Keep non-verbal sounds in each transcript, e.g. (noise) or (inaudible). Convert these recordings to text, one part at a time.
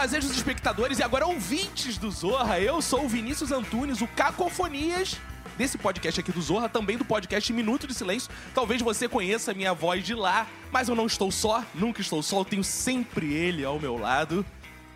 fazejos espectadores e agora ouvintes do Zorra. Eu sou o Vinícius Antunes, o Cacofonias desse podcast aqui do Zorra, também do podcast Minuto de Silêncio. Talvez você conheça a minha voz de lá, mas eu não estou só, nunca estou só, eu tenho sempre ele ao meu lado.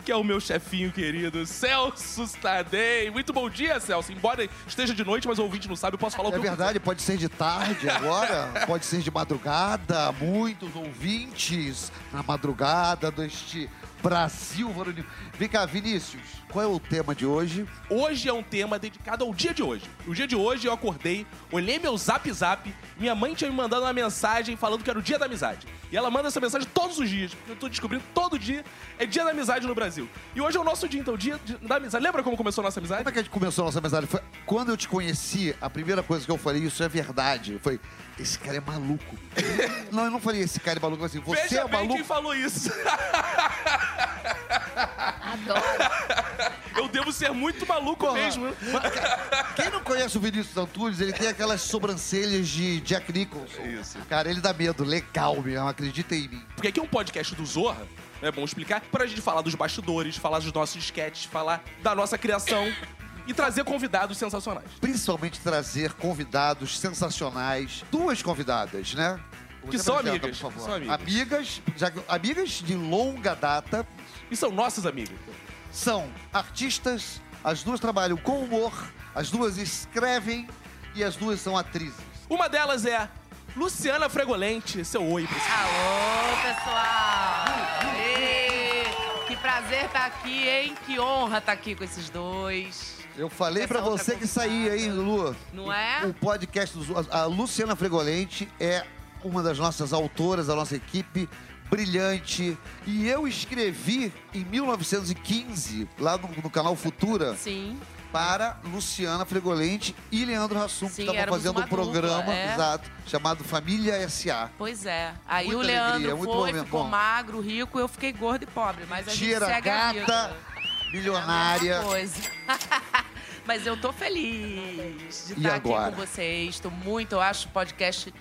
Que é o meu chefinho querido, Celso Tadei. Muito bom dia, Celso. Embora esteja de noite, mas o ouvinte não sabe, eu posso falar o que É verdade, pode ser de tarde agora, (laughs) pode ser de madrugada. Muitos ouvintes na madrugada deste Brasil varonil. Vem cá, Vinícius, qual é o tema de hoje? Hoje é um tema dedicado ao dia de hoje. O dia de hoje eu acordei, olhei meu zap zap, minha mãe tinha me mandado uma mensagem falando que era o dia da amizade. E ela manda essa mensagem todos os dias. Eu tô descobrindo todo dia é dia da amizade no Brasil. E hoje é o nosso dia, então, dia da amizade. Lembra como começou a nossa amizade? Como é que a gente começou a nossa amizade? Foi quando eu te conheci, a primeira coisa que eu falei, isso é verdade, foi esse cara é maluco. (laughs) não, eu não falei esse cara é maluco, assim, você Veja é bem maluco. quem falou isso. (laughs) Adoro. (laughs) eu devo ser muito maluco Porra. mesmo. Quem não conhece o Vinícius Antunes, ele tem aquelas sobrancelhas de Jack Nicholson. Isso. Cara, ele dá medo, legal mesmo, acredita em mim. Porque aqui é um podcast do Zorra, é bom explicar, pra gente falar dos bastidores, falar dos nossos sketches, falar da nossa criação e trazer convidados sensacionais. principalmente trazer convidados sensacionais. Duas convidadas, né? Que são amigas, por favor. são amigas. Amigas, já amigas de longa data, E são nossas amigas. são artistas, as duas trabalham com humor, as duas escrevem e as duas são atrizes. Uma delas é Luciana Fregolente. Seu oi, você. Alô, pessoal! Ê, que prazer estar aqui, hein? Que honra estar aqui com esses dois. Eu falei outra você que saía, hein, Lu? Não é? O podcast do a Luciana Fregolente é uma das nossas autoras da nossa equipe brilhante e eu escrevi em 1915 lá no, no canal Futura Sim. para Luciana Fregolente e Leandro Hassum, que estavam fazendo um programa dupla, é. exato, chamado Família S.A. Pois é. Aí Muita o Leandro alegria, muito foi, bom, ficou bom. magro, rico, eu fiquei gordo e pobre. Mas a gente Tira, segue vida. gata, milionária. É a mesma coisa. (laughs) Mas eu tô feliz de E estar aqui agora? com vocês. Tô muito, eu acho podcast.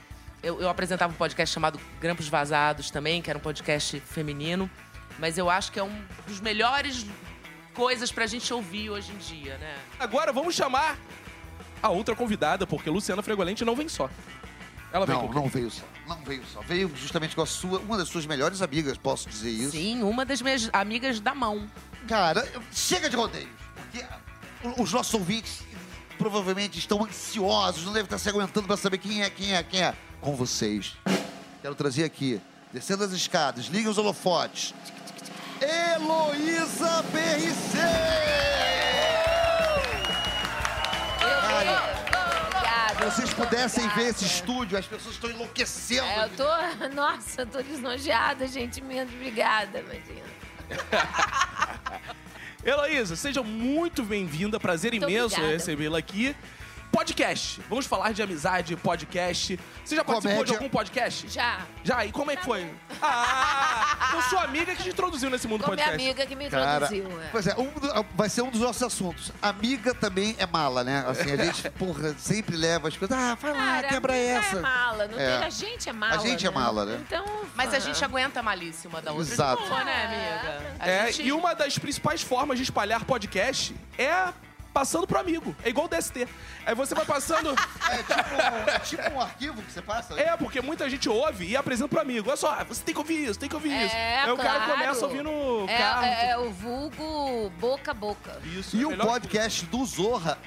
Eu, eu apresentava um podcast chamado Grampos Vazados também, que era um podcast feminino. Mas eu acho que é um dos melhores coisas pra gente ouvir hoje em dia, né? Agora vamos chamar a outra convidada, porque Luciana Fregolente não vem só. Ela vem Não, com não veio só. Não veio só. Veio justamente com a sua, uma das suas melhores amigas, posso dizer isso. Sim, uma das minhas amigas da mão. Cara, chega de rodeios. Porque os nossos ouvintes provavelmente estão ansiosos, não devem estar se aguentando para saber quem é, quem é, quem é. Com vocês. Quero trazer aqui, descendo as escadas, liguem os holofotes. Heloísa BRC! Obrigada. Se vocês pudessem ver esse estúdio, as pessoas estão enlouquecendo. É, eu tô. (laughs) Nossa, eu tô desnojada, gente. Muito obrigada, imagina. (laughs) Heloísa, seja muito bem-vinda. Prazer Muito imenso recebê-la aqui. Podcast. Vamos falar de amizade, podcast. Você já participou de Comédia. algum podcast? Já. Já, e como é que foi? Ah, eu sou amiga que te introduziu nesse mundo Com minha podcast. amiga que me Cara, introduziu. é. pois é, um do- vai ser um dos nossos assuntos. Amiga também é mala, né? Assim, a gente, (laughs) porra, sempre leva as coisas. Ah, vai lá, Cara, quebra amiga essa. É mala. Não É. tem, a gente é mala. A gente é né? mala, né? Então. Mas a gente aguenta a malícia uma da outra. de Exato. boa, né, amiga? A É, gente- e uma das principais formas de espalhar podcast é passando pro amigo. É igual o DST. Aí você vai passando. (laughs) É tipo, é tipo um arquivo que você passa? É, porque muita gente ouve e apresenta pro amigo. Olha só, você tem que ouvir isso, tem que ouvir isso. É, Aí o cara claro. começa ouvindo o É, carro. é, é o vulgo boca a boca. Isso, E é o podcast do Zorra,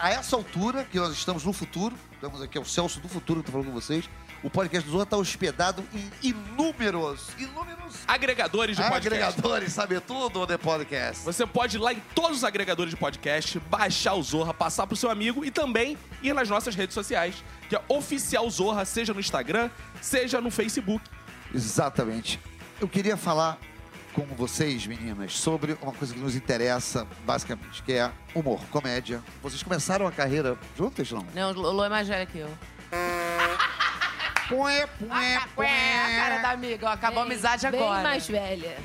a essa altura, que nós estamos no futuro, estamos aqui, é o Celso do futuro que tá falando com vocês, o podcast do Zorra está hospedado em inúmeros, inúmeros Agregadores de podcast. agregadores, sabe tudo de podcast. Você pode ir lá em todos os agregadores de podcast, baixar o Zorra, passar pro seu amigo e também ir nas nossas redes sociais, que é Oficial Zorra, seja no Instagram, seja no Facebook. Exatamente. Eu queria falar com vocês, meninas, sobre uma coisa que nos interessa, basicamente, que é humor, comédia. Vocês começaram a carreira juntas, não? Não, o Lô é mais velha que eu. (laughs) Pué, Ué, a cara da amiga. ó, Acabou a Bem- amizade bem agora. mais velha.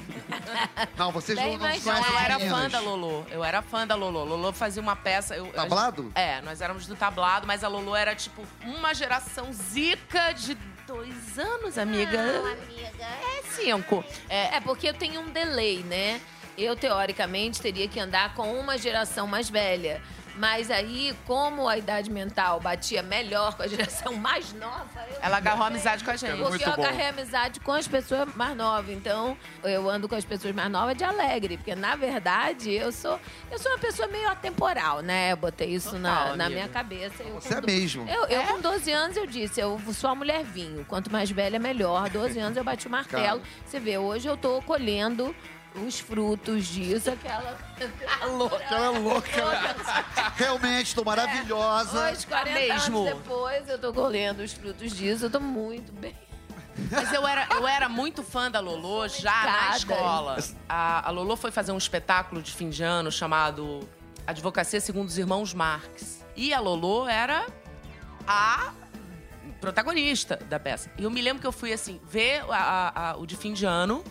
Não, vocês Bem não, não mais conhecem eu as era meninas. fã da Lolo. Eu era fã da Lolo. Lolo fazia uma peça. Eu, Tablado? É, nós éramos do tablado, mas a Lolo era tipo uma geração zica de dois anos, amiga. Não, amiga. É cinco. É, É porque eu tenho um delay, né? eu teoricamente teria que andar com uma geração mais velha. Mas aí, como a idade mental batia melhor com a geração (laughs) mais nova, eu Ela agarrou amizade com a gente. porque Muito eu bom. agarrei amizade com as pessoas mais novas. Então, eu ando com as pessoas mais novas de alegre. Porque, na verdade, eu sou, eu sou uma pessoa meio atemporal, né? Eu botei isso na, Total, na amiga. minha cabeça. Eu, Você com é do- mesmo. Eu, eu com 12 anos, eu disse, eu sou a mulher vinho. Quanto mais velha, melhor. 12 anos, eu bati o martelo. Você vê, hoje eu tô colhendo os frutos disso. Aquela... louca. Aquela louca. Realmente, tô maravilhosa. Hoje, 40 mesmo. anos depois, eu tô colhendo os frutos disso. Eu tô muito bem. Mas eu era, eu era muito fã da Lolo já na escola. A, a Lolo foi fazer um espetáculo de fim de ano chamado Advocacia Segundo os Irmãos Marx. E a Lolo era a protagonista da peça. E eu me lembro que eu fui assim, ver a- a- a- o de fim de ano.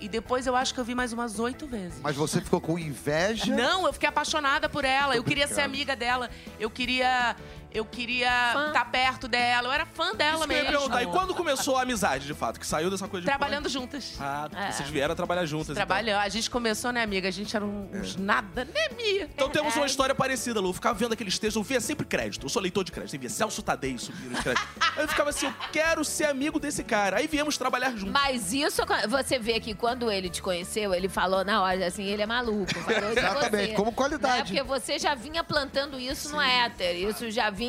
E depois eu acho que eu vi mais umas oito vezes. Mas você ficou com inveja? Não, eu fiquei apaixonada por ela. Eu queria ser amiga dela. Eu queria. Eu queria estar perto dela. Eu era fã dela Isso que eu ia mesmo. perguntar. E quando começou a amizade, de fato? Que saiu dessa coisa de... Trabalhando juntas. Ah, É. vocês vieram a trabalhar juntas. então. Trabalhando. A gente começou, né, amiga? A gente era uns nada, né, Mia? Então temos uma história parecida, Lu. Eu ficava vendo aqueles textos, eu via sempre crédito. Eu sou leitor de crédito. Eu via Celso Tadei subindo os créditos. (laughs) Aí eu ficava assim, eu quero ser amigo desse cara. Aí viemos trabalhar juntos. Mas isso, você vê que quando ele te conheceu, ele falou na hora assim, ele é maluco. Falou (laughs) Exatamente, você. como qualidade. Né? Porque você já vinha plantando isso no éter. Isso já vinha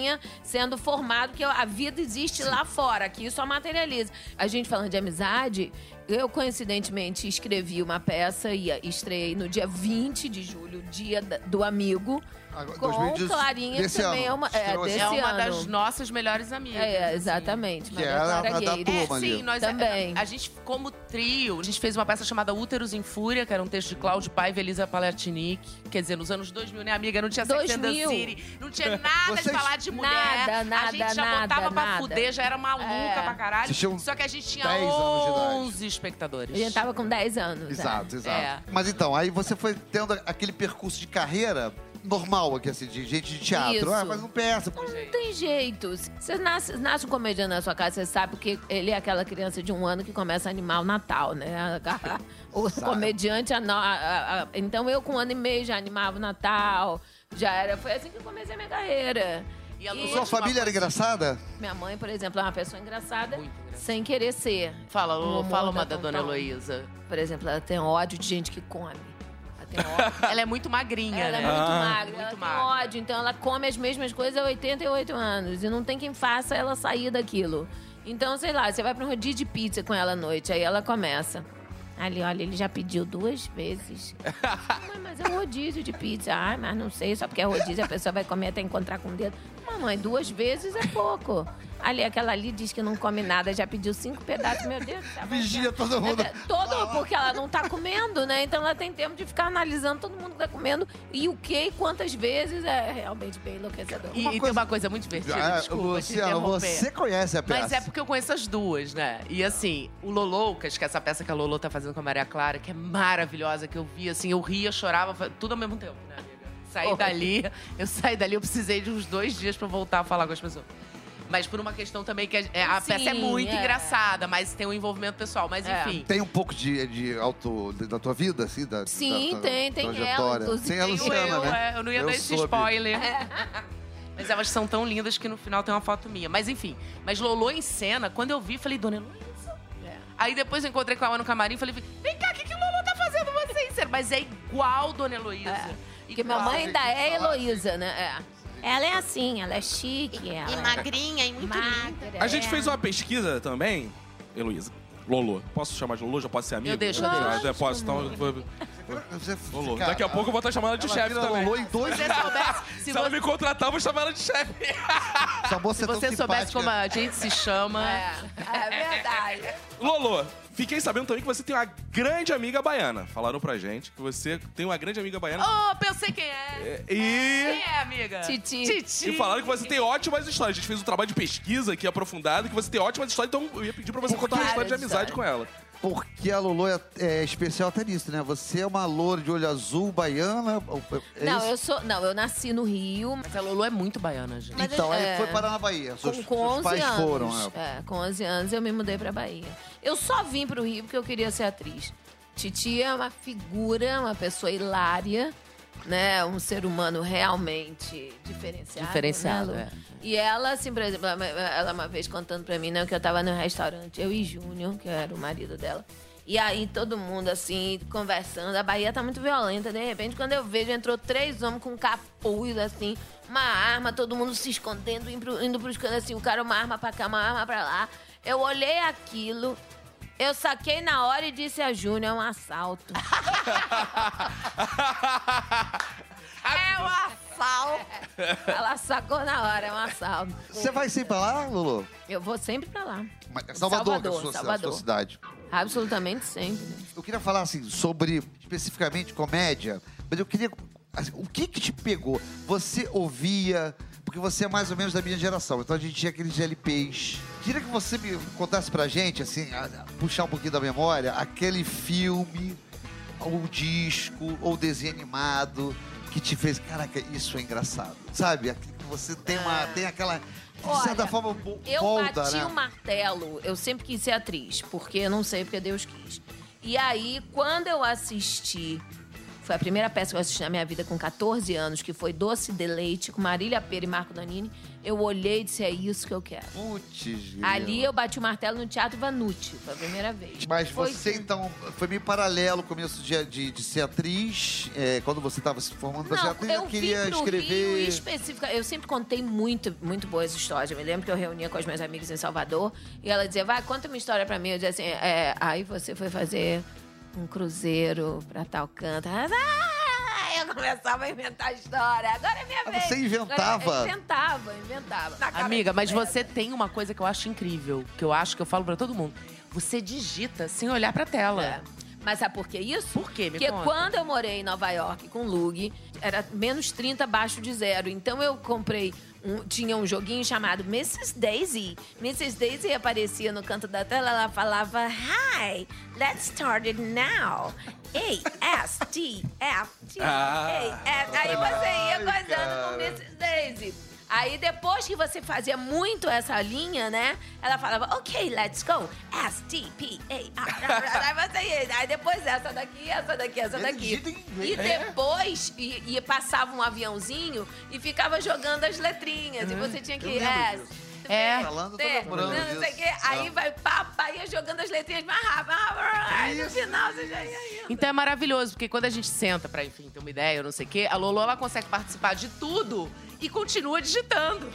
sendo formado, que a vida existe lá fora, que isso só materializa. A gente falando de amizade, eu coincidentemente escrevi uma peça e estreiei no dia 20 de julho, dia do amigo. Agora, Com 2018, Clarinha, que desse também ano. é uma. É, desse É uma ano. das nossas melhores amigas. É, assim. exatamente. Que Maria era Clara a da Gueires. turma. É, ali. sim, nós Também. A, a gente, como trio, a gente fez uma peça chamada Úteros em Fúria, que era um texto de Cláudio Paiva e Elisa Palertinic. Quer dizer, nos anos 2000, né, amiga? Não tinha Sex and the 2000. City, não tinha nada de (laughs) Vocês- falar de mulher. Nada, a nada, gente já nada, botava pra nada. fuder, já era maluca É. pra caralho. Só que a gente tinha 10 anos de idade. 11 espectadores. A gente tava com 10 anos. é. Exato, exato. É. Mas então, aí você foi tendo aquele percurso de carreira normal aqui, assim, de gente de teatro. Isso. Ah, faz um peça. Não tem jeito. Você nasce, nasce um comediante na sua casa, você sabe que ele é aquela criança de um ano que começa a animar o Natal, né? (laughs) O comediante. ano- a- a- a- então eu, com um ano e meio, já animava o Natal. Já era. Foi assim que eu comecei a minha carreira. E a E Sua família era engraçada? minha mãe, por exemplo, é uma pessoa engraçada, engraçada. sem querer ser. Fala, fala da uma da Dona. Heloísa. Por exemplo, ela tem ódio de gente que come. Ela tem ódio. (laughs) Ela é muito magrinha, Ela é né? muito Ah. magra, Muito ela tem magra. ódio, então ela come as mesmas coisas há 88 anos. E não tem quem faça ela sair daquilo. Então, sei lá, você vai pra um rodízio de pizza com ela à noite, aí ela começa. Ali, olha, ele já pediu duas vezes. (laughs) Mas é um rodízio de pizza. Ai, mas não sei, só porque é rodízio a pessoa vai comer até encontrar com o dedo. Mamãe, duas vezes é pouco. Ali, aquela ali diz que não come nada, já pediu cinco pedaços. Meu Deus do céu. Vigia todo mundo. Todo, porque ela não tá comendo, né? Então ela tem tempo de ficar analisando todo mundo que tá comendo e o que e quantas vezes é realmente bem enlouquecedor. E, e tem uma coisa muito divertida, Ah, desculpa Luciano, você conhece a peça. Mas é porque eu conheço as duas, né? E assim, o Loloucas, que é essa peça que a Lolo tá fazendo com a Maria Clara, que é maravilhosa, que eu vi, assim, eu ria, chorava, tudo ao mesmo tempo, né, amiga? Saí Oi. dali, eu saí dali, eu precisei de uns dois dias pra voltar a falar com as pessoas. Mas por uma questão também que a, é, a Sim, peça é muito é. engraçada, mas tem um envolvimento pessoal. Mas É. enfim. Tem um pouco de, de auto da tua vida, assim? Da, Sim, da, tua tem, tem ela, trajetória? Tem a Luciana, eu, né? é, eu não ia Eu dar esse soube. spoiler. É. (laughs) Mas elas são tão lindas que no final tem uma foto minha. Mas enfim, mas Lolo em cena, quando eu vi, falei, Dona Heloísa. É. Aí depois eu encontrei com ela no camarim e falei, vem cá, o que, que o Lolo tá fazendo você? Mas é igual Dona Heloísa. É. Porque minha mãe ainda é. Heloísa, né? É. Ela é assim, ela é chique, ela E magrinha e é muito magra. A gente é. fez uma pesquisa também, Heloísa. Lolo. Posso chamar de Lolo? Já posso ser amigo? Eu deixo, eu deixo. Posso, então. Lolo. Daqui a pouco eu vou estar chamando ela de ela chefe também. Lolo em dois Se você soubesse, se Se ela me contratar, eu vou chamar ela de chefe. Se é tão você soubesse simpática. como a gente se chama. É, é verdade. Lolo, fiquei sabendo também que você tem uma grande amiga baiana. Falaram pra gente que você tem uma grande amiga baiana. Oh, pensei quem é. E. Quem é, amiga? Titi. Titi. E falaram que você tem ótimas histórias. A gente fez um trabalho de pesquisa aqui aprofundado, que você tem ótimas histórias, então eu ia pedir pra você contar uma história de amizade com ela. Porque a Lolo é, é especial até nisso, né? Você é uma loura de olho azul, baiana. é Não, isso? eu sou. Não, eu nasci no Rio. Mas a Lolo é muito baiana, gente. Mas Então, aí é- foi parar na Bahia. Seus, Com, com seus 11 pais anos. foram. é. É, com 11 anos eu me mudei pra Bahia. Eu só vim pro Rio porque eu queria ser atriz. Titi é uma figura, uma pessoa hilária, né? Um ser humano realmente diferenciado. Diferenciado, né, é. E ela, assim, por exemplo, ela- ela uma vez contando pra mim, né, que eu tava no restaurante, eu e Júnior, que era o marido dela. E aí todo mundo, assim, conversando. A Bahia tá muito violenta. De repente, quando eu vejo, entrou três homens com capuz, assim, uma arma, todo mundo se escondendo, indo, indo pros cantos, assim, o cara uma arma pra cá, uma arma pra lá. Eu olhei aquilo, eu saquei na hora e disse a Júnior, é um assalto. (laughs) é um assalto. Ela sacou na hora, é um assalto. Você vai sempre pra lá, Lulu? Eu vou sempre pra lá. Mas é Salvador, que é a Salvador, sua, a Salvador. sua cidade. Absolutamente sempre. Eu queria falar assim sobre especificamente comédia, mas eu queria assim, o que que te pegou? Você ouvia porque você é mais ou menos da minha geração, então a gente tinha aqueles LPs. Queria que você me contasse pra gente, assim, a- puxar um pouquinho da memória, aquele filme, ou disco, ou desenho animado que te fez, caraca, isso é engraçado. Sabe? Você tem uma, tem aquela, de certa Olha, forma, bo- Eu molda, bati né? o martelo. Eu sempre quis ser atriz, porque não sei porque Deus quis. E aí, quando eu assisti, foi a primeira peça que eu assisti na minha vida com 14 anos, que foi Doce de Leite, com Marília Pera e Marco Danini, eu olhei e disse, é isso que eu quero. Putz, Ali eu bati o martelo no Teatro Vanucci, foi a primeira vez. Mas Foi você, então, foi meio paralelo o começo de, de, de ser atriz, é, quando você estava se formando para ser atriz, eu eu queria vim pro escrever. Rio específica. Eu sempre contei muito, muito boas histórias. Eu me lembro que eu reunia com as minhas amigas em Salvador e ela dizia, vai, conta uma história pra mim. Eu dizia assim, é, aí você foi fazer um cruzeiro pra tal canto. Ah, eu começava a inventar história. Agora é minha Ah, vez. você inventava? Agora, eu inventava, inventava. Na cara Amiga, mas pedra. você tem uma coisa que eu acho incrível, que eu acho que eu falo pra todo mundo. Você digita sem olhar pra tela. É. Mas sabe por que isso? Por quê? Me Porque conta. quando eu morei em Nova York com Lug, era menos 30 abaixo de zero. Então eu comprei. Um, tinha um joguinho chamado Mrs. Daisy. Mrs. Daisy aparecia no canto da tela, ela falava: Hi, let's start it now. A, S, T, F, T, Ah. A, S. Aí você ia cara. com Mrs. Daisy. Aí depois que você fazia muito essa linha, né? Ela falava, ok, let's go. S, T, P, A, R. Aí você ia. Aí depois essa daqui, essa daqui, essa daqui. E depois e, e passava um aviãozinho e ficava jogando as letrinhas. E você tinha que. Eu É, disso. É. Falando, tô lembrando não, não sei quê. Aí vai, pá, ia jogando as letrinhas mais rápido. Aí no final você já ia indo. Então é maravilhoso, porque quando a gente senta pra, enfim, ter uma ideia, ou não sei o quê, a Lolo, ela consegue participar de tudo e continua digitando.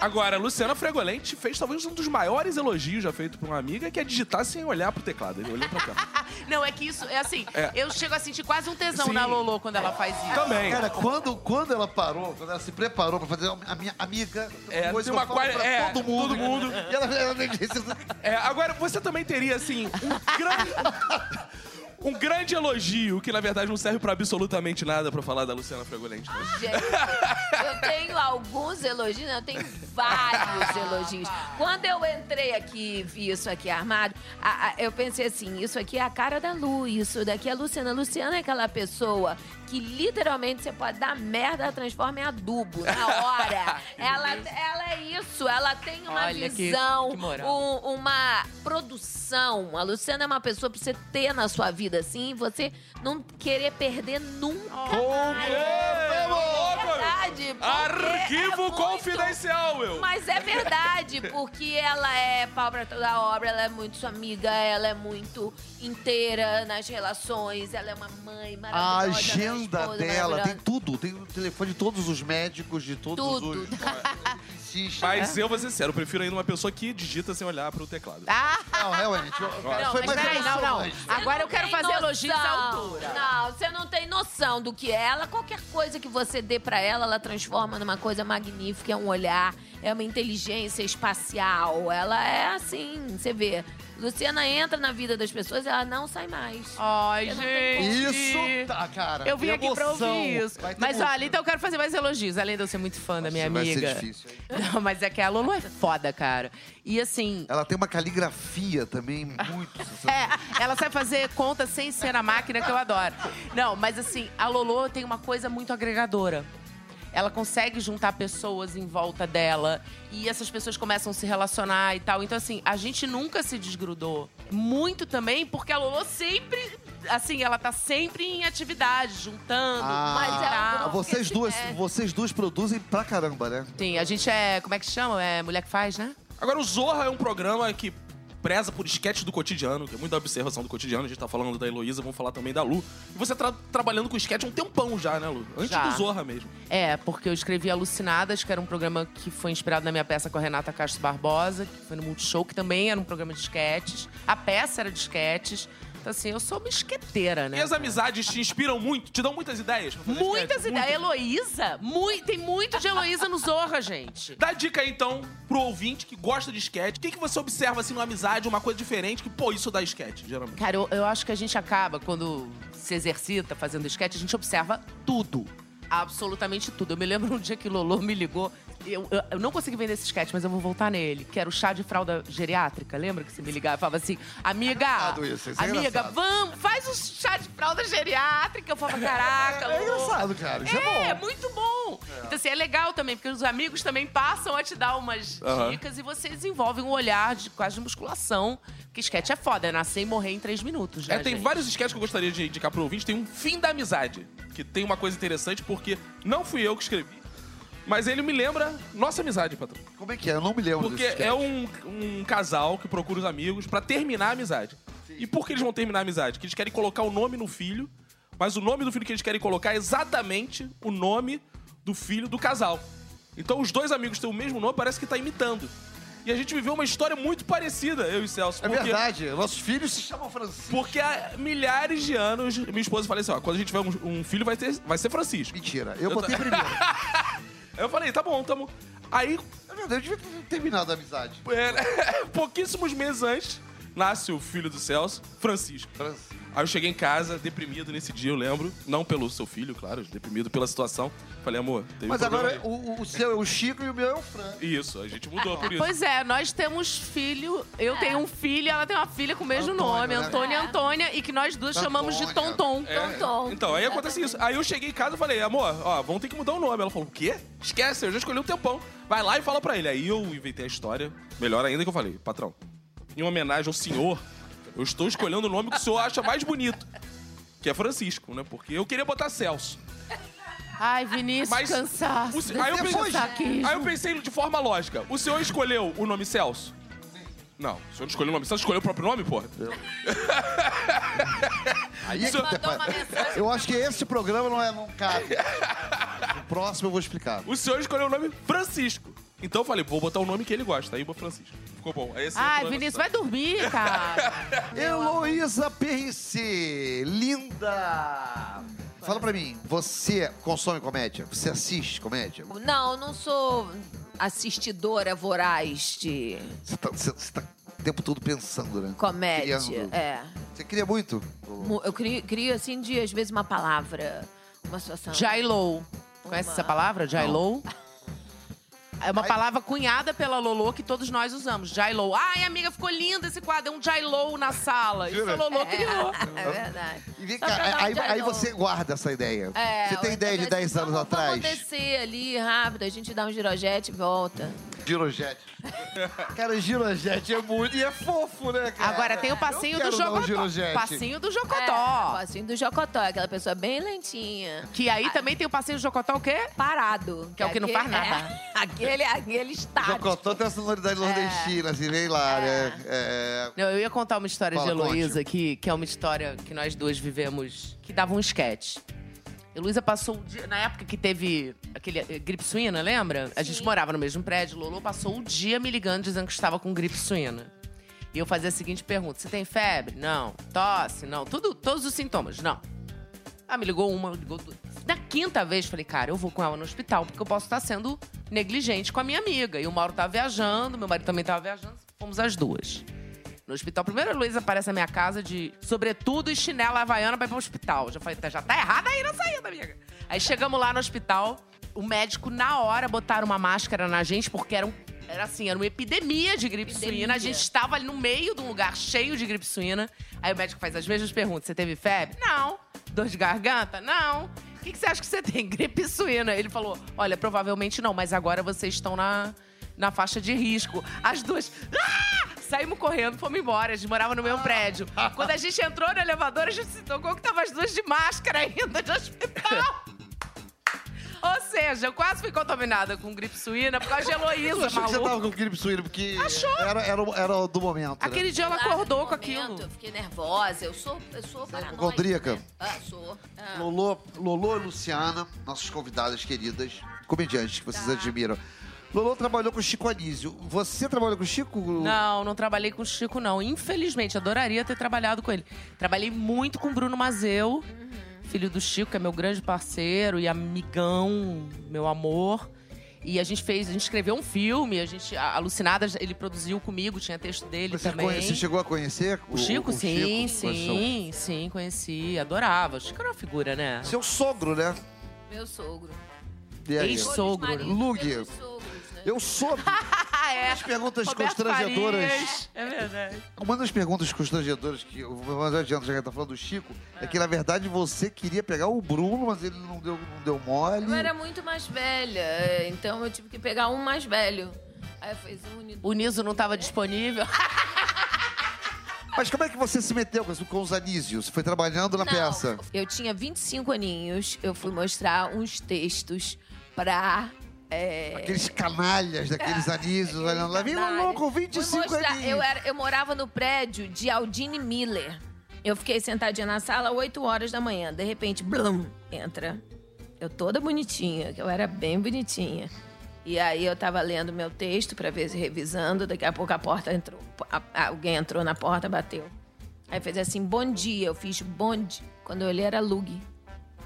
Agora, a Luciana Fregolente fez talvez um dos maiores elogios já feito por uma amiga, que é digitar sem olhar pro teclado. Ele olhou pra cá. (laughs) Não, é que isso, é assim, É. eu chego a sentir quase um tesão Sim. na Lolo quando ela faz isso. Também. Cara, quando, quando ela parou, quando ela se preparou pra fazer a minha amiga, É, coisa uma pra é, todo mundo. todo mundo. (laughs) E ela, ela É, agora, você também teria, assim, um grande. (laughs) Um grande elogio, que na verdade não serve pra absolutamente nada pra falar da Luciana Fregolente. né? Gente, eu tenho alguns elogios, não, eu tenho vários elogios. Quando eu entrei aqui e vi isso aqui armado, a- a- eu pensei assim, isso aqui é a cara da Lu, isso daqui é a Luciana. Luciana é aquela pessoa que literalmente você pode dar merda, ela transforma em adubo na hora. (laughs) ela, ela é isso, ela tem uma Olha que- visão, que moral. um- uma produção. A Luciana é uma pessoa pra você ter na sua vida assim, e você não querer perder nunca. É, verdade, porque Arquivo é muito- confidencial, eu. Mas é verdade, porque ela é pau pra toda obra, ela é muito sua amiga, ela é muito inteira nas relações, ela é uma mãe A maravilhosa. uma agenda esposa dela tem tudo. Tem o telefone de todos os médicos, de todos Tudo. os. (laughs) dentistas. Mas eu vou ser sincero, eu prefiro ainda uma pessoa que digita sem olhar pro teclado. Ah, Não, realmente. eu- não, foi mas mais peraí, não, não. emocionante. Agora não eu quero tem fazer elogios à noção. altura. Não, você não tem noção do que é ela. Qualquer coisa que você dê pra ela, ela transforma numa coisa magnífica. É um olhar, é uma inteligência espacial. Ela é assim, você vê. Luciana entra na vida das pessoas e ela não sai mais. Ai, gente. Isso, tá, cara. Eu vim aqui pra ouvir isso. Mas emoção. olha, então eu quero fazer mais elogios, além de eu ser muito fã da minha Vai ser amiga. difícil, hein? (laughs) Não, mas é que a Lolo é foda, cara. E assim, Ela tem uma caligrafia também muito. (laughs) É, ela sabe fazer conta sem ser a máquina que eu adoro. Não, mas assim, a Lolo tem uma coisa muito agregadora. Ela consegue juntar pessoas em volta dela e essas pessoas começam a se relacionar e tal. Então, assim, a gente nunca se desgrudou. Muito também porque a Lolo sempre assim, ela tá sempre em atividade, juntando. Mas é tal. algo- Ah, vocês duas, é. vocês duas produzem pra caramba, né? Sim, a gente é. Como é que chama? É mulher que faz, né? Agora, o Zorra é um programa que preza por esquete do cotidiano, que é muita observação do cotidiano. A gente tá falando da Heloísa, vamos falar também da Lu. E você tá trabalhando com esquete há um tempão já, né, Lu? Antes Já. do Zorra mesmo. É, porque eu escrevi Alucinadas, que era um programa que foi inspirado na minha peça com a Renata Castro Barbosa, que foi no Multishow, que também era um programa de esquetes. A peça era de esquetes. Então, assim, eu sou uma esqueteira, né? E as amizades te inspiram muito? Te dão muitas ideias? Muitas ideias. Heloísa, mui- tem muito de Heloísa no Zorra, gente. Dá dica aí, então, pro ouvinte que gosta de sketch. O que, que você observa, assim, numa amizade, uma coisa diferente, que, pô, isso dá sketch, geralmente? Cara, eu, eu acho que a gente acaba, quando se exercita fazendo esquete, a gente observa tudo. Absolutamente tudo. Eu me lembro um dia que Lolo me ligou. Eu, eu, eu não consegui vender esse sketch, mas eu vou voltar nele. Que era o chá de fralda geriátrica. Lembra que você me ligava e falava assim, amiga, engraçado isso, isso é amiga, engraçado. vamos, faz o chá de fralda geriátrica. Eu falava, (laughs) caraca, É, é engraçado, cara. Isso é, É, bom. muito bom. Então, assim, é legal também, porque os amigos também passam a te dar umas Aham. dicas e você desenvolve um olhar de quase de musculação. Porque sketch é foda, é nascer e morrer em três minutos, né, É, tem gente? vários sketches que eu gostaria de indicar pro ouvinte. Tem um Fim da Amizade, que tem uma coisa interessante, porque não fui eu que escrevi, mas ele me lembra nossa amizade, patrão. Como é que é? Eu não me lembro Porque desse é um, um casal que procura os amigos pra terminar a amizade. E por que eles vão terminar a amizade? Porque eles querem colocar o nome no filho, mas o nome do filho que eles querem colocar é exatamente o nome do filho do casal. Então os dois amigos têm o mesmo nome, parece que tá imitando. E a gente viveu uma história muito parecida, eu e o Celso. É porque- verdade. Nossos filhos se chamam Francisco. Porque há milhares de anos, minha esposa falou assim: ó, quando a gente tiver um, um filho, vai, ter, vai ser Francisco. Mentira. Eu botei primeiro. (laughs) Eu falei: tá bom, tamo. Aí, É verdade, eu devia ter terminado a amizade. é, (laughs) pouquíssimos meses antes, nasce o filho do Celso, Francisco. Francisco. Aí eu cheguei em casa, deprimido nesse dia, eu lembro. Não pelo seu filho, claro, deprimido pela situação. Falei, amor, teve Mas um agora o, o seu é o Chico e o meu é o Fran. Isso, a gente mudou por isso. Pois é, nós temos filho. Eu tenho um filho, ela tem uma filha com o mesmo Antônio, nome, né? Antônia e É. Antônia, e que nós duas chamamos de Antônia. Tonton. É, Tonton. Então, aí acontece isso. Aí eu cheguei em casa e falei, amor, ó, vamos ter que mudar o nome. Ela falou, o quê? Esquece, eu já escolhi um tempão. Vai lá e fala pra ele. Aí eu inventei a história, melhor ainda que eu falei, patrão, em homenagem ao senhor, eu estou escolhendo o nome que o senhor acha mais bonito. Que é Francisco, né? Porque eu queria botar Celso. Ai, Vinícius, Mas cansaço. o aí, eu pensei, Cansaqui. aí eu pensei de forma lógica. O senhor escolheu o nome Celso? Não, o senhor não escolheu o nome. Celso escolheu o próprio nome, porra? (laughs) Aí é que Mandou uma mensagem. Eu acho que esse programa não é não cabe. (laughs) No próximo eu vou explicar. O senhor escolheu o nome Francisco. Então eu falei, vou botar o nome que ele gosta. Aí, Francisco. Ficou bom. Aí, esse é o Ai. Vinícius, vai dormir, (laughs) cara. Heloísa Perrice, linda! Fala pra mim, você consome comédia? Você assiste comédia? Não, não sou assistidora voraz de Você tá, você- você tá o tempo todo pensando, né? comédia. Criando. É. Você cria muito? Mu- Eu crio, crio, assim, de, às vezes, uma palavra, uma situação. Jailou. Conhece Uma- essa palavra, Jailou? É uma Ai. palavra cunhada pela Lolo que todos nós usamos. Jailou. Ai, amiga, ficou lindo esse quadro. É um Jailou na sala. Isso a Lolo criou. É verdade. E vem cá, aí, aí você guarda essa ideia. É, você tem ideia de então, 10 anos vamos, atrás? Vamos descer ali rápido, a gente dá um girojete e volta. Girojet. (laughs) cara, Girojet é muito. E é fofo, né, cara? Agora tem o passinho do um Jocotó. Passinho do É, Jocotó. o passinho do Jocotó, aquela pessoa bem lentinha. Que aí também tem o passinho do Jocotó o quê? Parado. Que é o que não faz nada. é, (laughs) aquele, aquele estático. Jocotó tem a sonoridade nordestina, assim, vem lá, né? É, Não, eu ia contar uma história Fala, de Heloísa, que, que é uma história que nós duas vivemos, que dava um esquete. Heloísa passou o dia, na época que teve aquele eh, gripe suína, lembra? A gente morava no mesmo prédio, Lolo passou o dia me ligando dizendo que estava com gripe suína. E eu fazia a seguinte pergunta: você tem febre? Não. Tosse? Não. Tudo, todos os sintomas? Não. Ah, me ligou uma, ligou duas. Na quinta vez, falei, cara, eu vou com ela no hospital, porque eu posso estar sendo negligente com a minha amiga. E o Mauro tava viajando, meu marido também tava viajando, fomos as duas. No hospital, primeiro a Luísa aparece na minha casa de sobretudo e chinela havaiana pra ir pro hospital. Já falei, tá, já tá errada aí na saída, amiga. Aí chegamos lá no hospital, o médico, na hora, botaram uma máscara na gente, porque era, um, era assim, era uma epidemia de gripe Epidemia. suína. A gente estava ali no meio de um lugar cheio de gripe suína. Aí o médico faz as mesmas perguntas. Você teve febre? Não. Dor de garganta? Não. O que, que você acha que você tem? (laughs) Gripe suína. Ele falou, olha, provavelmente não, mas agora vocês estão na, na faixa de risco. As duas... Ah! saímos correndo, fomos embora. A gente morava no mesmo prédio. Quando a gente entrou no elevador, a gente se tocou que tava as duas de máscara ainda de hospital. Ou seja, eu quase fui contaminada com gripe suína por causa de Eu Heloísa, achei que você tava com gripe suína, porque Achou? era, era, era do momento. né? Aquele dia ela Lá, acordou no com momento, aquilo. Eu fiquei nervosa. Eu sou, eu sou paranoica. hipocondríaca? né? Ah, sou. Ah. Lolo, Lolo e Luciana, nossas convidadas queridas, comediantes que vocês Tá. admiram. Lolo trabalhou com o Chico Anísio. Você trabalhou com o Chico? Não, não trabalhei com o Chico, não. Infelizmente, adoraria ter trabalhado com ele. Trabalhei muito com o Bruno Mazeu, filho do Chico, que é meu grande parceiro e amigão, meu amor. E a gente fez, a gente escreveu um filme, a gente, a Alucinadas, ele produziu comigo, tinha texto dele Você, também. conhe- você chegou a conhecer O Chico, sim, Chico? sim, sim, conheci, adorava. O Chico era uma figura, né? Seu sogro, né? Meu sogro. E aí? Ex- Todos Sogro. maridos Lug. né? Eu soube. (laughs) Ah, é. As perguntas Roberto constrangedoras. Farias. É verdade. Uma das perguntas constrangedoras que. Mas não adianta, já que tá falando do Chico, é que na verdade você queria pegar o Bruno, mas ele não deu, não deu mole. Eu era muito mais velha, é, então eu tive que pegar um mais velho. Aí eu fiz um unido. O Niso não estava disponível. (laughs) Mas como é que você se meteu com, com os anísios? Você foi trabalhando na Não, peça? Eu tinha 25 aninhos, eu fui mostrar uns textos pra. É, Aqueles canalhas daqueles anísios olhando lá. Vem louco, Fui 25 mostrar- aninhos. eu, era, eu morava no prédio de Aldine Miller. Eu fiquei sentadinha na sala 8 horas da manhã. De repente, blum, entra. Eu toda bonitinha, que eu era bem bonitinha. E aí eu tava lendo meu texto pra ver se revisando. Daqui a pouco a porta entrou. alguém entrou na porta, bateu. Aí fez assim, bom dia. Eu fiz bonde. Quando eu olhei era Lug.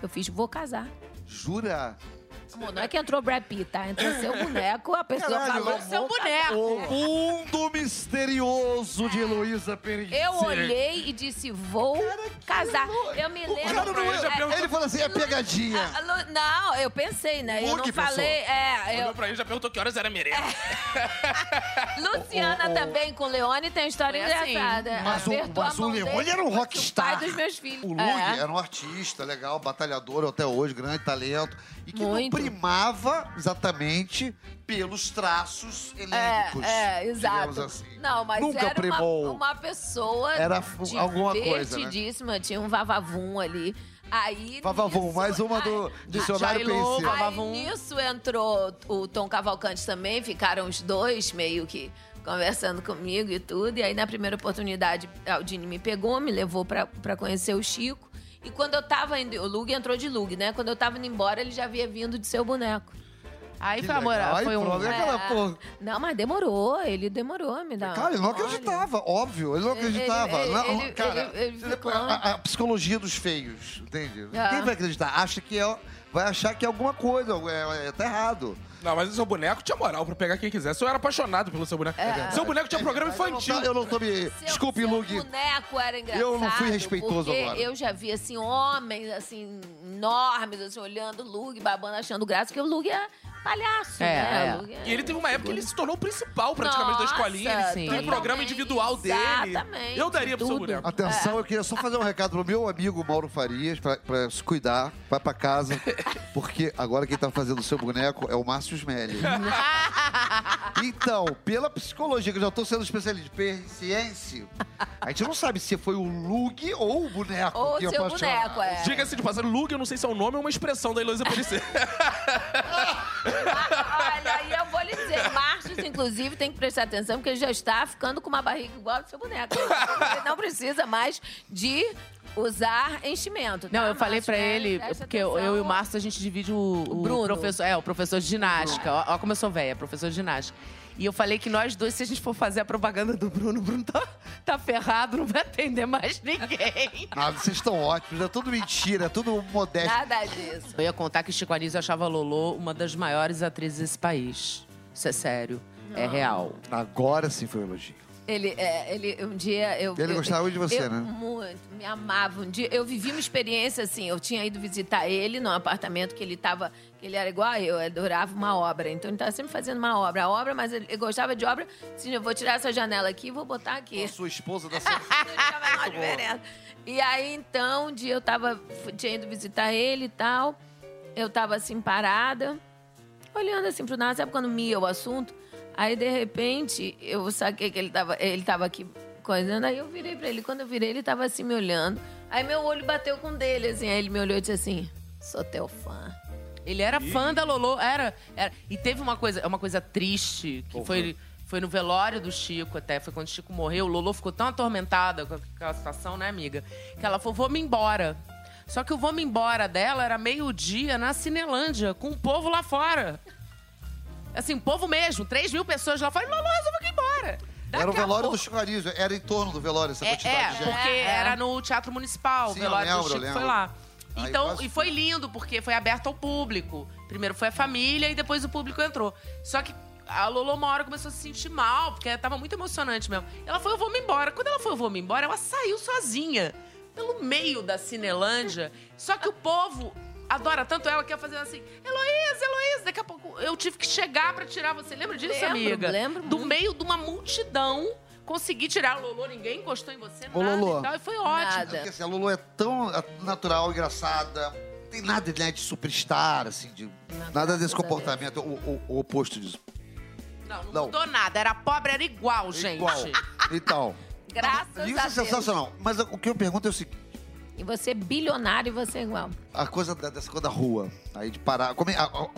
Eu fiz, vou casar. Jura? Não é que entrou Brad Pitt, tá? Entrou seu boneco, a pessoa Caralho, falou seu boneco. O mundo misterioso de Heloísa Pereira. Eu olhei e disse, vou casar. Eu me O lembro... cara não eu já é, perguntou- Ele falou assim, é pegadinha. Ah, Lu- Não, eu pensei, né? Eu não falei... É, Olhou eu... pra ele e já perguntou que horas era merenda. (laughs) Luciana O- o- também, com Leone, tem história Foi assim. engraçada. Mas o- a mas o Leone era um fosse rockstar. O pai dos meus filhos. O Lug É. era um artista legal, batalhador até hoje, grande talento. E que não Muito. Primava exatamente pelos traços helênicos. É, é, exato. assim. Não, mas Nunca era uma, primou. uma pessoa Era alguma coisa, né? divertidíssima, tinha um vavavum ali. Aí, Vavavum, nisso- mais uma do Ai, dicionário Jailou. Vavavum. Aí nisso entrou o Tom Cavalcante também, ficaram os dois meio que conversando comigo e tudo. E aí na primeira oportunidade, a Aldine me pegou, me levou pra conhecer o Chico. E quando eu tava indo, o Lug entrou de Lug, né? Quando eu tava indo embora, ele já havia vindo de seu boneco. Aí Que foi amor. Aí foi um. é aquela É. porra. Não, mas demorou, ele demorou a me dar. Cara, ele não olha. acreditava, óbvio, ele não acreditava. ele- Não, ele- cara, ele- ele ficou- a, a- a psicologia dos feios, entende? Ah. Quem vai acreditar? Acha que é, vai achar que é alguma coisa, é, é, tá errado. Não, mas o seu boneco tinha moral pra pegar quem quisesse. Eu era apaixonado pelo seu boneco. seu boneco tinha programa Mas eu não infantil. tô- Eu não tô me... Seu- Desculpe, seu Lug. boneco era engraçado. Eu não fui respeitoso agora. Eu já vi, assim, homens, assim, enormes, assim, olhando o Lug, babando, achando graça, porque o Lug é palhaço, É, né? é. O é- E ele teve uma época que ele se tornou o principal, praticamente, da Nossa, escolinha. Ele sim. teve programa totalmente, individual dele. Exatamente. Eu daria pro seu boneco. Atenção, eu queria só fazer um recado pro meu amigo Mauro Farias, pra, pra se cuidar, vai pra casa, (laughs) porque agora quem tá fazendo o seu boneco é o Márcio Smelly. (laughs) Então, pela psicologia, que eu já tô sendo especialista de ciência, a gente não sabe se foi o Lug ou o boneco Ou que seu apaixonou. boneco, é. Diga-se de passagem, Lug, eu não sei se é um nome ou uma expressão da Heloísa Perecer. (laughs) Ah, Olha, e eu vou lhe dizer, Márcio, inclusive, tem que prestar atenção, porque ele já está ficando com uma barriga igual do seu boneco. Ele (laughs) não precisa mais de usar enchimento. tá, Não, eu falei É, ele, porque eu, eu e o atenção. Márcio, a gente divide o, o Bruno. professor. É, o professor de ginástica. Ó, ó como eu sou velha, professor de ginástica. E eu falei que nós dois, se a gente for fazer a propaganda do Bruno, o Bruno tá, tá ferrado, não vai atender mais ninguém. Nada, (laughs) vocês estão ótimos, é tudo mentira, é tudo modesto. Nada disso. Eu ia contar que Chico Anísio achava a Lolo uma das maiores atrizes desse país. Isso é sério. É real. Agora sim foi um elogio. Ele, é, ele, um dia eu. Ele eu- gostava de você, eu, né? Muito, me amava. Um dia eu vivi uma experiência assim. Eu tinha ido visitar ele num apartamento que ele tava. que ele era igual a eu, adorava uma obra. Então ele estava sempre fazendo uma obra. A obra, mas ele, gostava de obra. Assim, eu vou tirar essa janela aqui e vou botar aqui. Sua esposa da sua... A. E aí, então, um dia eu tava, tinha ido visitar ele e tal. Eu tava assim, parada, olhando assim pro nada. Sabe quando mia o assunto? Aí, de repente, eu saquei que ele tava, ele tava aqui coisando. Aí eu virei pra ele. Quando eu virei, ele tava assim me olhando. Aí meu olho bateu com o dele, assim. Aí ele me olhou e disse assim: Sou teu fã. Ele era fã da Lolo, era, era. E teve uma coisa, uma coisa triste, que foi, foi no velório do Chico até, foi quando o Chico morreu, Lolo ficou tão atormentada com aquela situação, né, amiga? Que ela falou, vou-me embora. Só que o vou-me embora dela era meio-dia na Cinelândia, com o povo lá fora. Assim, povo mesmo, 3 mil pessoas lá fora. Lolo, resolveu ir embora. Era o Daqui velório do Chico Anísio, era em torno do velório essa é, quantidade é, de gente. porque É. era no Teatro Municipal, o Sim, eu velório lembro, do Chico foi lá. Aí Então, e foi lindo, porque foi aberto ao público. Primeiro foi a família e depois o público entrou. Só que a Lolo uma hora começou a se sentir mal, porque tava muito emocionante mesmo. Ela foi, eu vou me embora. Quando ela foi, eu vou me embora, ela saiu sozinha, pelo meio da Cinelândia. Só que o povo adora tanto ela que ia fazendo assim, Heloísa. Eu tive que chegar pra tirar você. Lembra disso, Lembro, amiga? lembro Do muito. meio de uma multidão. Consegui tirar a Lolo, ninguém encostou em você, Ô, nada Lolo. e tal. E foi ótimo. Nada. Porque assim, a Lulu é tão natural, engraçada. Não tem nada né, de superstar, assim, de. Nada desse graças a comportamento, o, o- o oposto disso. Não, não, Não. mudou nada. Era pobre, era igual, gente. Igual. Então. Graças Isso a é Deus. sensacional. Mas o que eu pergunto é o seguinte: E você é bilionário e você é igual. a coisa dessa coisa da rua, aí de parar. Como é, a, a-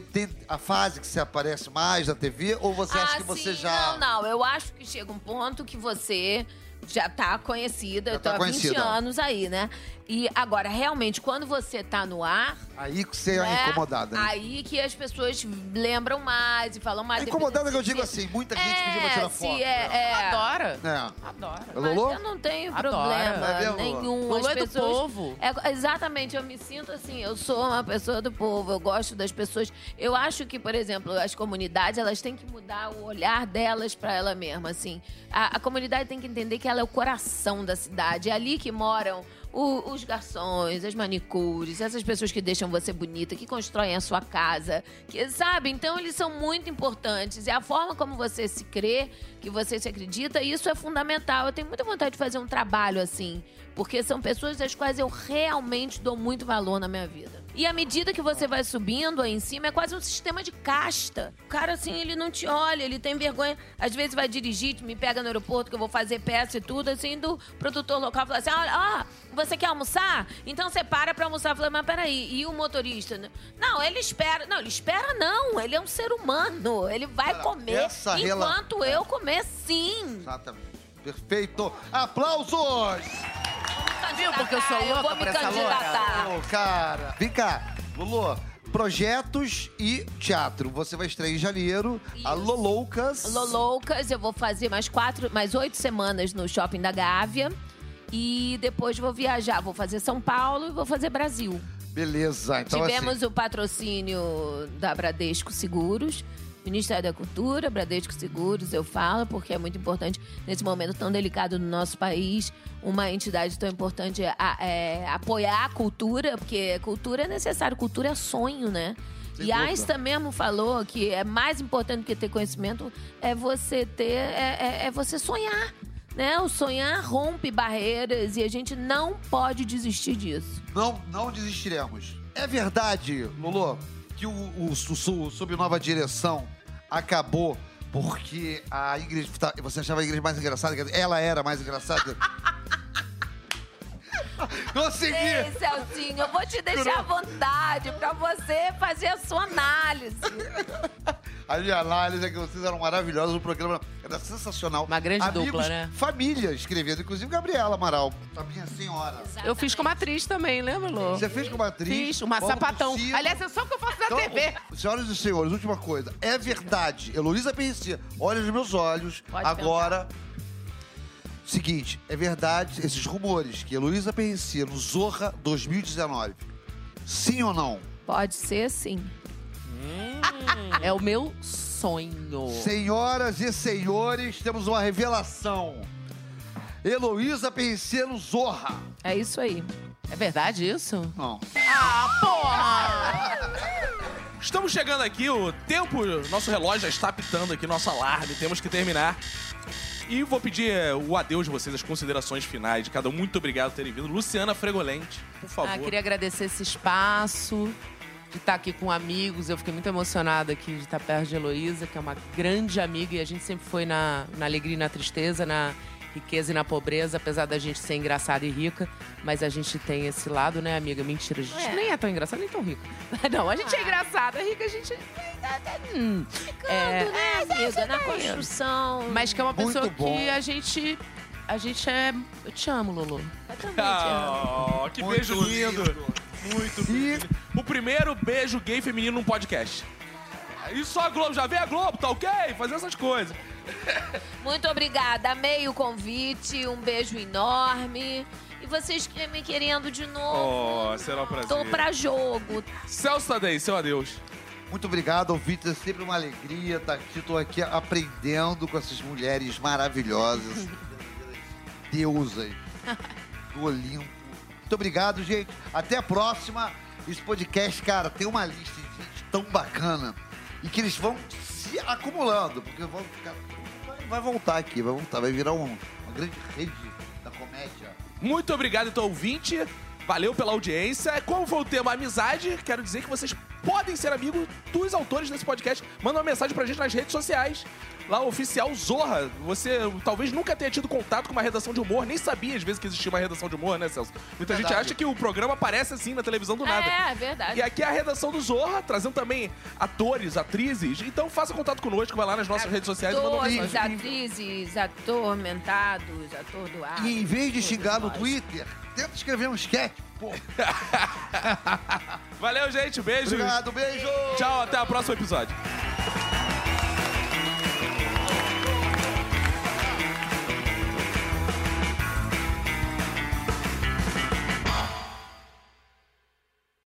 tem a fase que você aparece mais na TV ou você acha Ah, que você sim, já. Não, não. Eu acho que chega um ponto que você já tá conhecida. Já eu tô tá há 20 conhecida. anos aí, né? E agora, realmente, quando você tá no ar. Aí que você é né, incomodada. Né? Aí que as pessoas lembram mais e falam mais. É incomodada que eu digo assim, muita gente pediu pra tirar se foto. É, é. Adora. É. Adora. É Mas eu não tenho Adora. problema É mesmo, nenhum. Lolo As é do povo. É, exatamente, eu me sinto assim, eu sou uma pessoa do povo, eu gosto das pessoas. Eu acho que, por exemplo, as comunidades, elas têm que mudar o olhar delas para ela mesma, assim. A, a comunidade tem que entender que ela é o coração da cidade, é ali que moram o- os garçons, as manicures, essas pessoas que deixam você bonita, que constroem a sua casa, que sabe? Então eles são muito importantes. E a forma como você se crê, que você se acredita, isso é fundamental. Eu tenho muita vontade de fazer um trabalho assim, porque são pessoas das quais eu realmente dou muito valor na minha vida. E à medida que você vai subindo aí em cima, é quase um sistema de casta. O cara, assim, ele não te olha, ele tem vergonha. Às vezes vai dirigir, me pega no aeroporto, que eu vou fazer peça e tudo, assim, do produtor local fala assim: olha, ó, você quer almoçar? Então você para pra almoçar. Falei, mas peraí, e o motorista? Não, ele espera. Não, ele espera não. Ele é um ser humano. Ele vai Cara, comer essa rela- enquanto eu comer, sim. Exatamente. Perfeito. Aplausos! Viu porque eu sou Eu louca vou por me essa candidatar. Ô, cara. Vem cá, Lulu. Projetos e teatro. Você vai estrear em janeiro. A Isso. Loloucas. Loloucas, eu vou fazer mais quatro, mais oito semanas no shopping da Gávea. E depois vou viajar. Vou fazer São Paulo e vou fazer Brasil. Beleza. Então, Tivemos assim, o patrocínio da Bradesco Seguros, Ministério da Cultura, Bradesco Seguros, eu falo, porque é muito importante nesse momento tão delicado no nosso país, uma entidade tão importante a- é, apoiar a cultura, porque cultura é necessário, cultura é sonho, né? Sem e dúvida. Einstein mesmo falou que é mais importante do que ter conhecimento é você ter, é, é- é você sonhar. Né? O sonhar rompe barreiras e a gente não pode desistir disso. não, não desistiremos. É verdade, Lulu, que o, o, o, o Sob Nova Direção acabou porque a Ingrid... tá- Você achava a Ingrid mais engraçada? Ela era mais engraçada? (laughs) Consegui! Ei, Celcinho, eu vou te deixar à vontade pra você fazer a sua análise. A minha análise é que vocês eram maravilhosos, o programa era sensacional. Uma grande Amigos, dupla, né? Família escrevendo, inclusive Gabriela Amaral, a minha senhora. Eu fiz como atriz também, lembra, Lô? Você fez como atriz? Fiz, uma sapatão. Aliás, é só o que eu faço na Então, TV. Senhoras e senhores, última coisa. É verdade. Heloísa Pensia, olha nos meus olhos. Pode agora. Seguinte, é verdade esses rumores que Heloísa Pensia no Zorra 2019. Sim ou não? Pode ser sim. (laughs) É o meu sonho. Senhoras e senhores, temos uma revelação. Heloísa no Zorra. É isso aí. É verdade isso? Não. Ah, porra! Estamos chegando aqui, o tempo, nosso relógio já está apitando aqui, nosso alarme, temos que terminar. E vou pedir eh, o adeus de vocês, as considerações finais de cada um. Muito obrigado por terem vindo. Luciana Fregolente, por favor. Ah, queria agradecer esse espaço. De estar aqui com amigos. Eu fiquei muito emocionada aqui de estar perto de Heloísa, que é uma grande amiga e a gente sempre foi na, na alegria e na tristeza, na riqueza e na pobreza, apesar da gente ser engraçada e rica, mas a gente tem esse lado, né, amiga? Mentira, a gente É. nem é tão engraçada nem tão rica. (laughs) Não, a gente é engraçada, rica, a gente. Hum. Ficando, É, né, amiga? Na construção. mas que é uma Muito pessoa bom. que a gente. A gente é. Eu te amo, Lulu. Eu também te amo. Oh, que Muito beijo lindo. lindo. Muito E-. O primeiro beijo gay feminino num podcast. E só a Globo, já vê a Globo, tá ok? Fazer essas coisas. (laughs) Muito obrigada. Amei o convite. Um beijo enorme. E vocês me querendo de novo. Oh, será um prazer. Tô pra jogo. Celso Tadei, seu adeus. Muito obrigado, ouvintes. É sempre uma alegria estar aqui. Estou aqui aprendendo com essas mulheres maravilhosas. (laughs) Deusas (laughs) do Olimpo. Muito obrigado, gente. Até a próxima. Esse podcast, cara, tem uma lista de gente tão bacana. E que eles vão se acumulando. Porque vão ficar. Vai, voltar aqui, vai voltar. Vai virar um- uma grande rede da comédia. Muito obrigado, então, ouvinte. Valeu pela audiência. Como foi o tema amizade, quero dizer que vocês podem ser amigos dos autores desse podcast. Manda uma mensagem pra gente nas redes sociais. Lá, oficial Zorra. Você talvez nunca tenha tido contato com uma redação de humor, nem sabia às vezes que existia uma redação de humor, né, Celso? Muita gente Verdade. acha que o programa aparece assim na televisão do nada. É, é verdade. E aqui é a redação do Zorra, trazendo também atores, atrizes. Então faça contato conosco, vai lá nas nossas redes sociais e manda Atores, mensagem. atrizes, atormentados, atordoados. E em vez de xingar no. Twitter, tenta escrever um sketch. Pô. (laughs) Valeu, gente. Beijo. Obrigado, beijo! Tchau, até o próximo episódio.